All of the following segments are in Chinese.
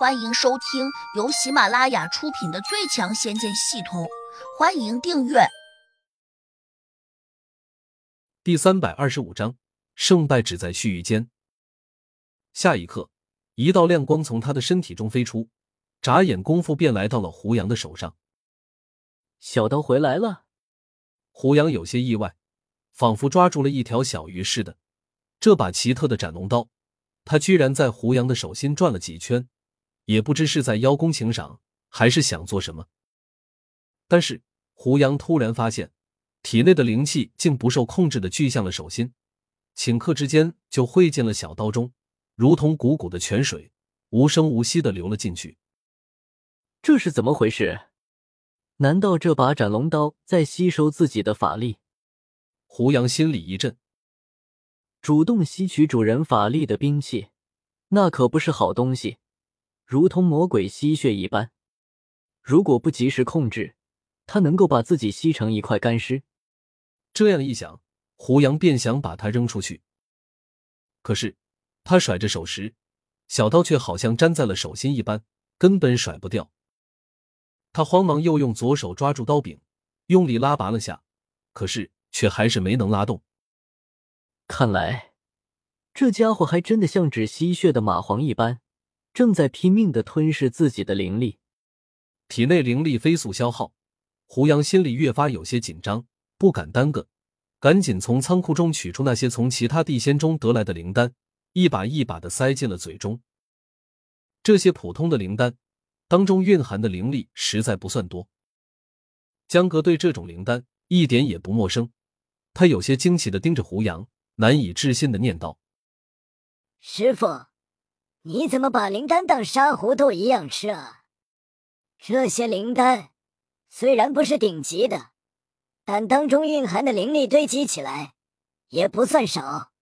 欢迎收听由喜马拉雅出品的《最强仙剑系统》，欢迎订阅。第三百二十五章，胜败只在须臾间。下一刻，一道亮光从他的身体中飞出，眨眼功夫便来到了胡杨的手上。小刀回来了，胡杨有些意外，仿佛抓住了一条小鱼似的。这把奇特的斩龙刀，他居然在胡杨的手心转了几圈。也不知是在邀功请赏，还是想做什么。但是胡杨突然发现，体内的灵气竟不受控制的聚向了手心，顷刻之间就汇进了小刀中，如同汩汩的泉水，无声无息的流了进去。这是怎么回事？难道这把斩龙刀在吸收自己的法力？胡杨心里一震，主动吸取主人法力的兵器，那可不是好东西。如同魔鬼吸血一般，如果不及时控制，他能够把自己吸成一块干尸。这样一想，胡杨便想把它扔出去。可是他甩着手时，小刀却好像粘在了手心一般，根本甩不掉。他慌忙又用左手抓住刀柄，用力拉拔了下，可是却还是没能拉动。看来，这家伙还真的像只吸血的蚂蟥一般。正在拼命的吞噬自己的灵力，体内灵力飞速消耗，胡杨心里越发有些紧张，不敢耽搁，赶紧从仓库中取出那些从其他地仙中得来的灵丹，一把一把的塞进了嘴中。这些普通的灵丹当中蕴含的灵力实在不算多。江哥对这种灵丹一点也不陌生，他有些惊奇的盯着胡杨，难以置信的念道：“师傅。”你怎么把灵丹当沙糊豆一样吃啊？这些灵丹虽然不是顶级的，但当中蕴含的灵力堆积起来也不算少。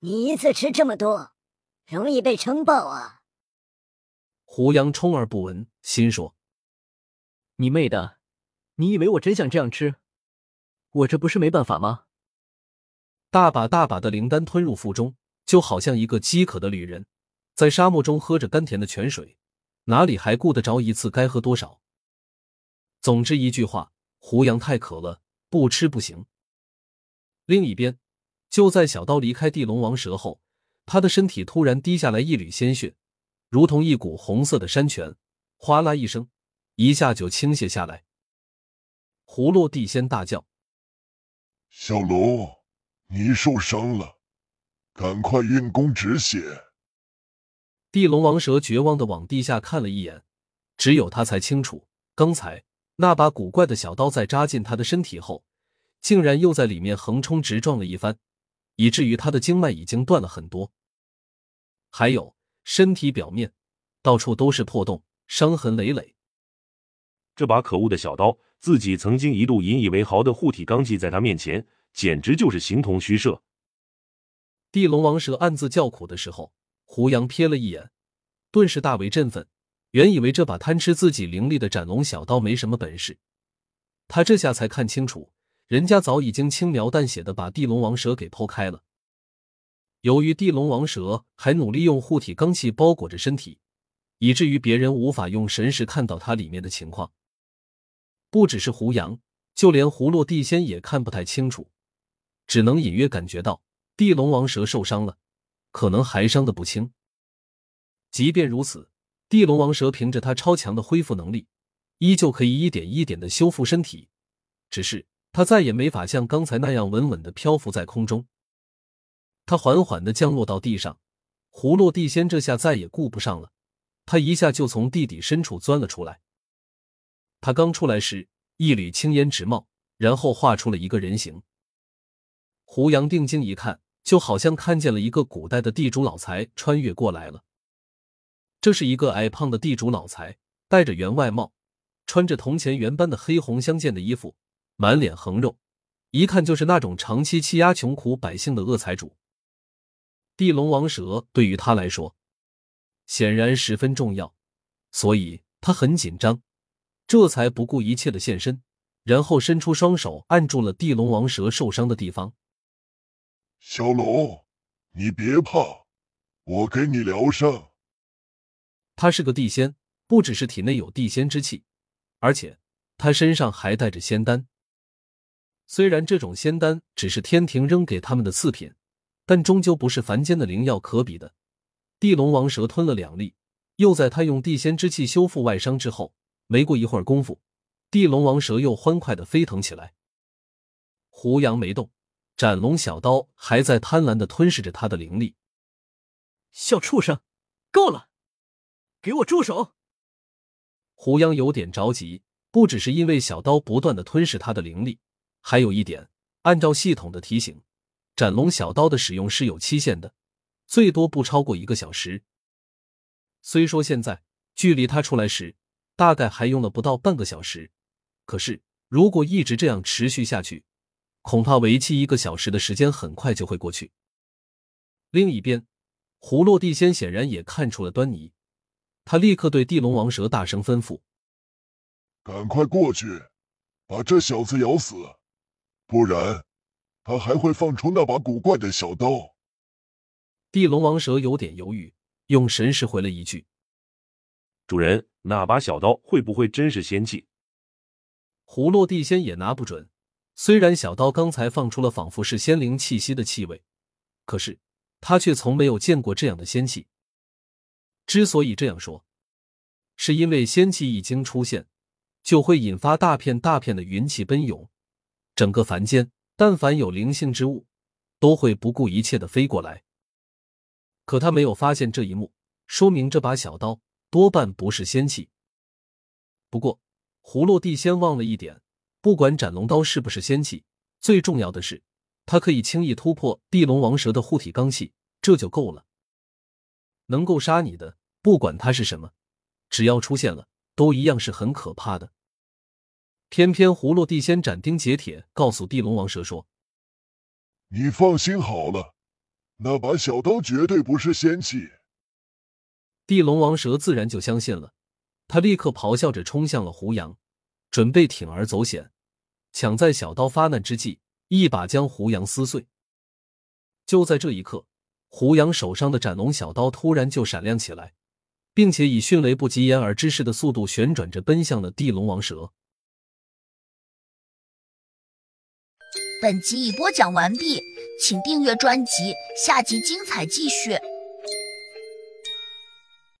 你一次吃这么多，容易被撑爆啊！胡杨充耳不闻，心说：“你妹的！你以为我真想这样吃？我这不是没办法吗？”大把大把的灵丹吞入腹中，就好像一个饥渴的旅人。在沙漠中喝着甘甜的泉水，哪里还顾得着一次该喝多少？总之一句话，胡杨太渴了，不吃不行。另一边，就在小刀离开地龙王蛇后，他的身体突然滴下来一缕鲜血，如同一股红色的山泉，哗啦一声，一下就倾泻下来。胡落地仙大叫：“小龙，你受伤了，赶快运功止血。”地龙王蛇绝望的往地下看了一眼，只有他才清楚，刚才那把古怪的小刀在扎进他的身体后，竟然又在里面横冲直撞了一番，以至于他的经脉已经断了很多。还有身体表面到处都是破洞，伤痕累累。这把可恶的小刀，自己曾经一度引以为豪的护体罡气，在他面前简直就是形同虚设。地龙王蛇暗自叫苦的时候。胡杨瞥了一眼，顿时大为振奋。原以为这把贪吃自己灵力的斩龙小刀没什么本事，他这下才看清楚，人家早已经轻描淡写的把地龙王蛇给剖开了。由于地龙王蛇还努力用护体罡气包裹着身体，以至于别人无法用神识看到它里面的情况。不只是胡杨，就连胡落地仙也看不太清楚，只能隐约感觉到地龙王蛇受伤了。可能还伤得不轻。即便如此，地龙王蛇凭着它超强的恢复能力，依旧可以一点一点的修复身体。只是它再也没法像刚才那样稳稳的漂浮在空中。它缓缓的降落到地上，胡落地仙这下再也顾不上了，他一下就从地底深处钻了出来。他刚出来时，一缕青烟直冒，然后画出了一个人形。胡杨定睛一看。就好像看见了一个古代的地主老财穿越过来了。这是一个矮胖的地主老财，戴着员外帽，穿着铜钱圆般的黑红相间的衣服，满脸横肉，一看就是那种长期欺压穷苦百姓的恶财主。地龙王蛇对于他来说，显然十分重要，所以他很紧张，这才不顾一切的现身，然后伸出双手按住了地龙王蛇受伤的地方。小龙，你别怕，我给你疗伤。他是个地仙，不只是体内有地仙之气，而且他身上还带着仙丹。虽然这种仙丹只是天庭扔给他们的次品，但终究不是凡间的灵药可比的。地龙王蛇吞了两粒，又在他用地仙之气修复外伤之后，没过一会儿功夫，地龙王蛇又欢快的飞腾起来。胡杨没动，斩龙小刀还在贪婪的吞噬着他的灵力。小畜生，够了！给我住手！胡杨有点着急，不只是因为小刀不断的吞噬他的灵力，还有一点，按照系统的提醒，斩龙小刀的使用是有期限的，最多不超过一个小时。虽说现在距离他出来时大概还用了不到半个小时，可是如果一直这样持续下去，恐怕为期一个小时的时间很快就会过去。另一边，胡落地仙显然也看出了端倪。他立刻对地龙王蛇大声吩咐：“赶快过去，把这小子咬死，不然他还会放出那把古怪的小刀。”地龙王蛇有点犹豫，用神识回了一句：“主人，那把小刀会不会真是仙器？”胡落地仙也拿不准。虽然小刀刚才放出了仿佛是仙灵气息的气味，可是他却从没有见过这样的仙气。之所以这样说，是因为仙气一经出现，就会引发大片大片的云气奔涌，整个凡间但凡有灵性之物，都会不顾一切的飞过来。可他没有发现这一幕，说明这把小刀多半不是仙气。不过，葫芦地仙忘了一点，不管斩龙刀是不是仙器，最重要的是，它可以轻易突破地龙王蛇的护体罡气，这就够了。能够杀你的，不管它是什么，只要出现了，都一样是很可怕的。偏偏葫芦地仙斩钉截铁告诉地龙王蛇说：“你放心好了，那把小刀绝对不是仙器。”地龙王蛇自然就相信了，他立刻咆哮着冲向了胡杨，准备铤而走险，抢在小刀发难之际，一把将胡杨撕碎。就在这一刻。胡杨手上的斩龙小刀突然就闪亮起来，并且以迅雷不及掩耳之势的速度旋转着奔向了地龙王蛇。本集已播讲完毕，请订阅专辑，下集精彩继续。